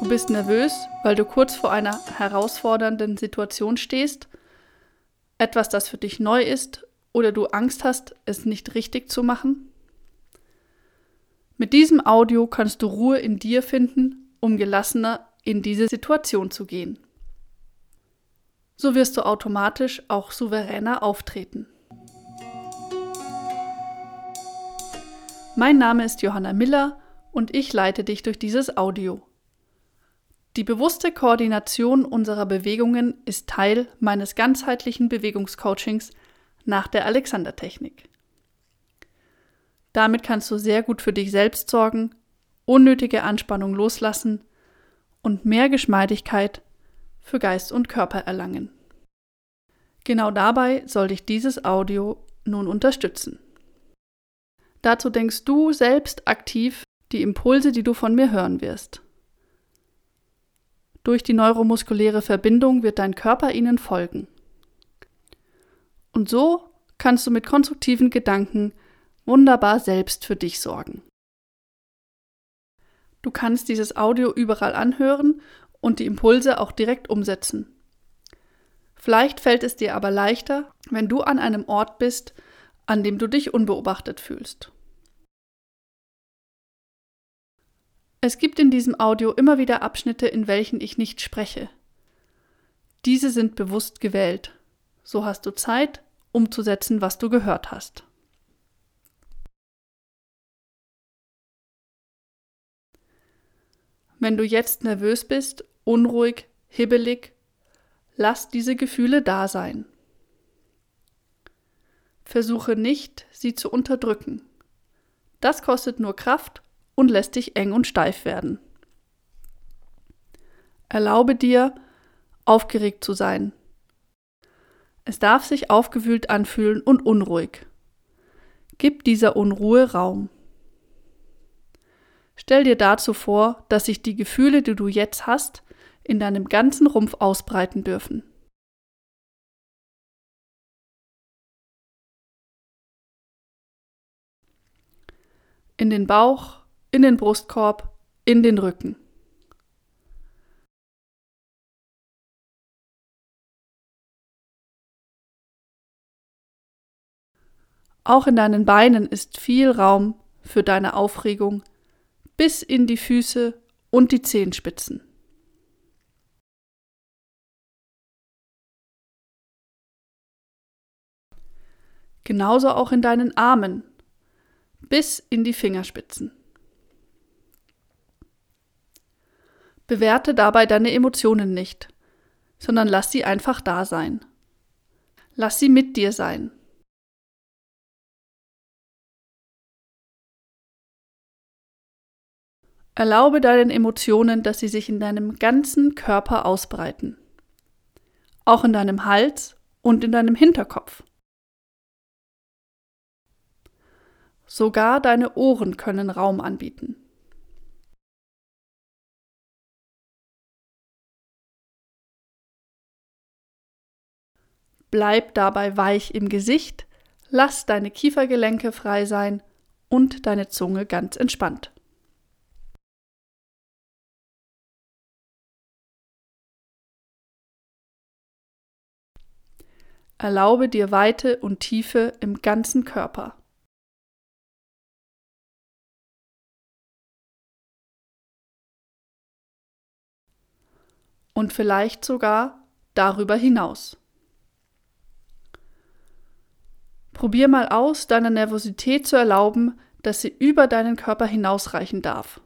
Du bist nervös, weil du kurz vor einer herausfordernden Situation stehst, etwas, das für dich neu ist oder du Angst hast, es nicht richtig zu machen? Mit diesem Audio kannst du Ruhe in dir finden, um gelassener in diese Situation zu gehen. So wirst du automatisch auch souveräner auftreten. Mein Name ist Johanna Miller und ich leite dich durch dieses Audio. Die bewusste Koordination unserer Bewegungen ist Teil meines ganzheitlichen Bewegungscoachings nach der Alexander-Technik. Damit kannst du sehr gut für dich selbst sorgen, unnötige Anspannung loslassen und mehr Geschmeidigkeit für Geist und Körper erlangen. Genau dabei soll dich dieses Audio nun unterstützen. Dazu denkst du selbst aktiv die Impulse, die du von mir hören wirst. Durch die neuromuskuläre Verbindung wird dein Körper ihnen folgen. Und so kannst du mit konstruktiven Gedanken wunderbar selbst für dich sorgen. Du kannst dieses Audio überall anhören und die Impulse auch direkt umsetzen. Vielleicht fällt es dir aber leichter, wenn du an einem Ort bist, an dem du dich unbeobachtet fühlst. Es gibt in diesem Audio immer wieder Abschnitte, in welchen ich nicht spreche. Diese sind bewusst gewählt. So hast du Zeit, umzusetzen, was du gehört hast. Wenn du jetzt nervös bist, unruhig, hibbelig, lass diese Gefühle da sein. Versuche nicht, sie zu unterdrücken. Das kostet nur Kraft und lässt dich eng und steif werden. Erlaube dir, aufgeregt zu sein. Es darf sich aufgewühlt anfühlen und unruhig. Gib dieser Unruhe Raum. Stell dir dazu vor, dass sich die Gefühle, die du jetzt hast, in deinem ganzen Rumpf ausbreiten dürfen. In den Bauch, in den Brustkorb, in den Rücken. Auch in deinen Beinen ist viel Raum für deine Aufregung bis in die Füße und die Zehenspitzen. Genauso auch in deinen Armen bis in die Fingerspitzen. Bewerte dabei deine Emotionen nicht, sondern lass sie einfach da sein. Lass sie mit dir sein. Erlaube deinen Emotionen, dass sie sich in deinem ganzen Körper ausbreiten. Auch in deinem Hals und in deinem Hinterkopf. Sogar deine Ohren können Raum anbieten. Bleib dabei weich im Gesicht, lass deine Kiefergelenke frei sein und deine Zunge ganz entspannt. Erlaube dir Weite und Tiefe im ganzen Körper. Und vielleicht sogar darüber hinaus. Probier mal aus, deiner Nervosität zu erlauben, dass sie über deinen Körper hinausreichen darf.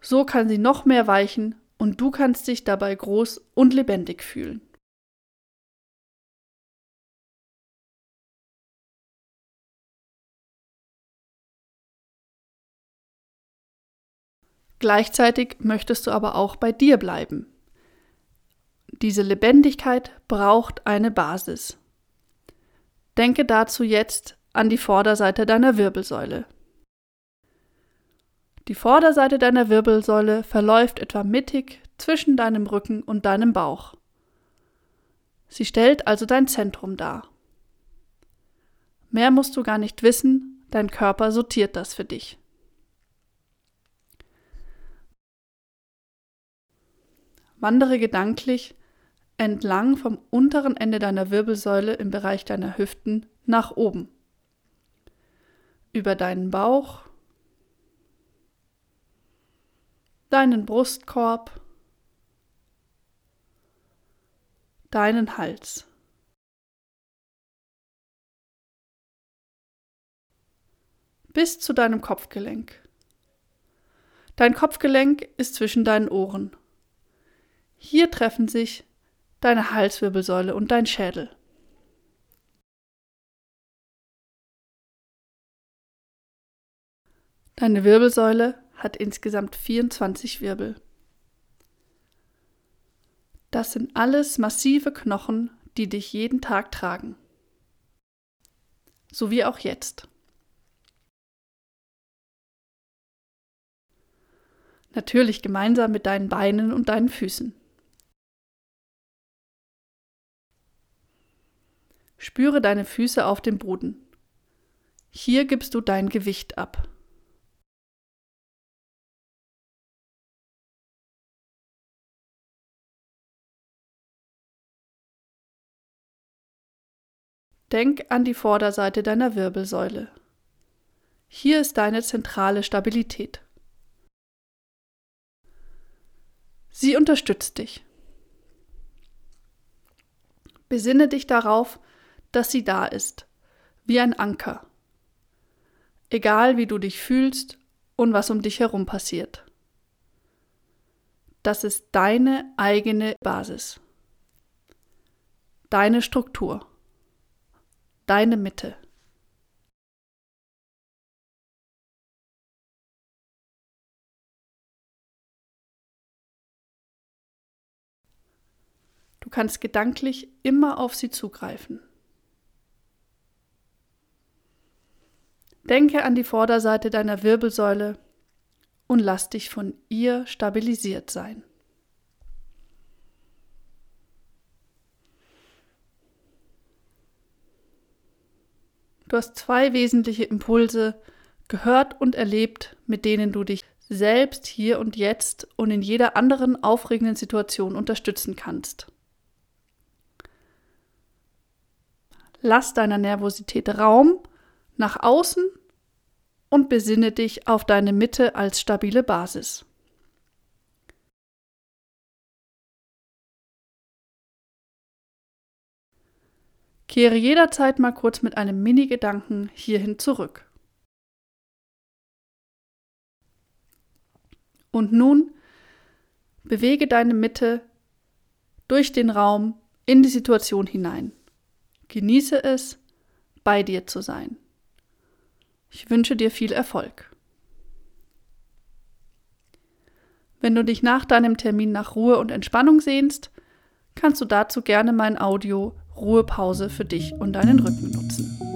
So kann sie noch mehr weichen und du kannst dich dabei groß und lebendig fühlen. Gleichzeitig möchtest du aber auch bei dir bleiben. Diese Lebendigkeit braucht eine Basis. Denke dazu jetzt an die Vorderseite deiner Wirbelsäule. Die Vorderseite deiner Wirbelsäule verläuft etwa mittig zwischen deinem Rücken und deinem Bauch. Sie stellt also dein Zentrum dar. Mehr musst du gar nicht wissen, dein Körper sortiert das für dich. Wandere gedanklich entlang vom unteren Ende deiner Wirbelsäule im Bereich deiner Hüften nach oben. Über deinen Bauch, deinen Brustkorb, deinen Hals. Bis zu deinem Kopfgelenk. Dein Kopfgelenk ist zwischen deinen Ohren. Hier treffen sich deine Halswirbelsäule und dein Schädel. Deine Wirbelsäule hat insgesamt 24 Wirbel. Das sind alles massive Knochen, die dich jeden Tag tragen. So wie auch jetzt. Natürlich gemeinsam mit deinen Beinen und deinen Füßen. Spüre deine Füße auf dem Boden. Hier gibst du dein Gewicht ab. Denk an die Vorderseite deiner Wirbelsäule. Hier ist deine zentrale Stabilität. Sie unterstützt dich. Besinne dich darauf, dass sie da ist, wie ein Anker. Egal wie du dich fühlst und was um dich herum passiert. Das ist deine eigene Basis, deine Struktur, deine Mitte. Du kannst gedanklich immer auf sie zugreifen. Denke an die Vorderseite deiner Wirbelsäule und lass dich von ihr stabilisiert sein. Du hast zwei wesentliche Impulse gehört und erlebt, mit denen du dich selbst hier und jetzt und in jeder anderen aufregenden Situation unterstützen kannst. Lass deiner Nervosität Raum nach außen und besinne dich auf deine Mitte als stabile Basis. Kehre jederzeit mal kurz mit einem Mini-Gedanken hierhin zurück. Und nun bewege deine Mitte durch den Raum in die Situation hinein. Genieße es, bei dir zu sein. Ich wünsche dir viel Erfolg. Wenn du dich nach deinem Termin nach Ruhe und Entspannung sehnst, kannst du dazu gerne mein Audio Ruhepause für dich und deinen Rücken nutzen.